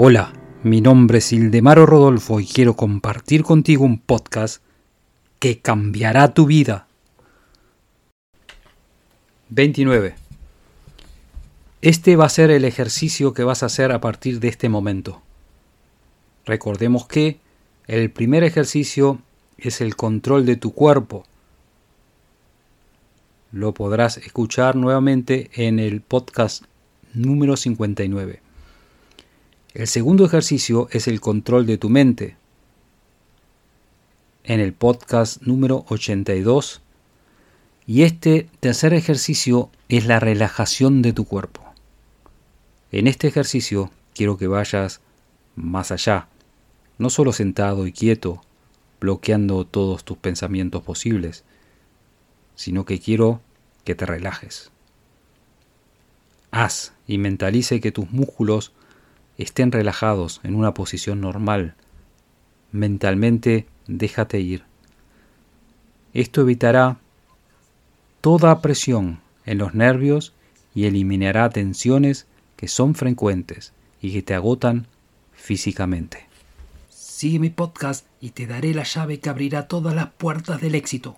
Hola, mi nombre es Ildemaro Rodolfo y quiero compartir contigo un podcast que cambiará tu vida. 29. Este va a ser el ejercicio que vas a hacer a partir de este momento. Recordemos que el primer ejercicio es el control de tu cuerpo. Lo podrás escuchar nuevamente en el podcast número 59. El segundo ejercicio es el control de tu mente. En el podcast número 82. Y este tercer ejercicio es la relajación de tu cuerpo. En este ejercicio quiero que vayas más allá, no solo sentado y quieto, bloqueando todos tus pensamientos posibles, sino que quiero que te relajes. Haz y mentalice que tus músculos estén relajados en una posición normal. Mentalmente déjate ir. Esto evitará toda presión en los nervios y eliminará tensiones que son frecuentes y que te agotan físicamente. Sigue mi podcast y te daré la llave que abrirá todas las puertas del éxito.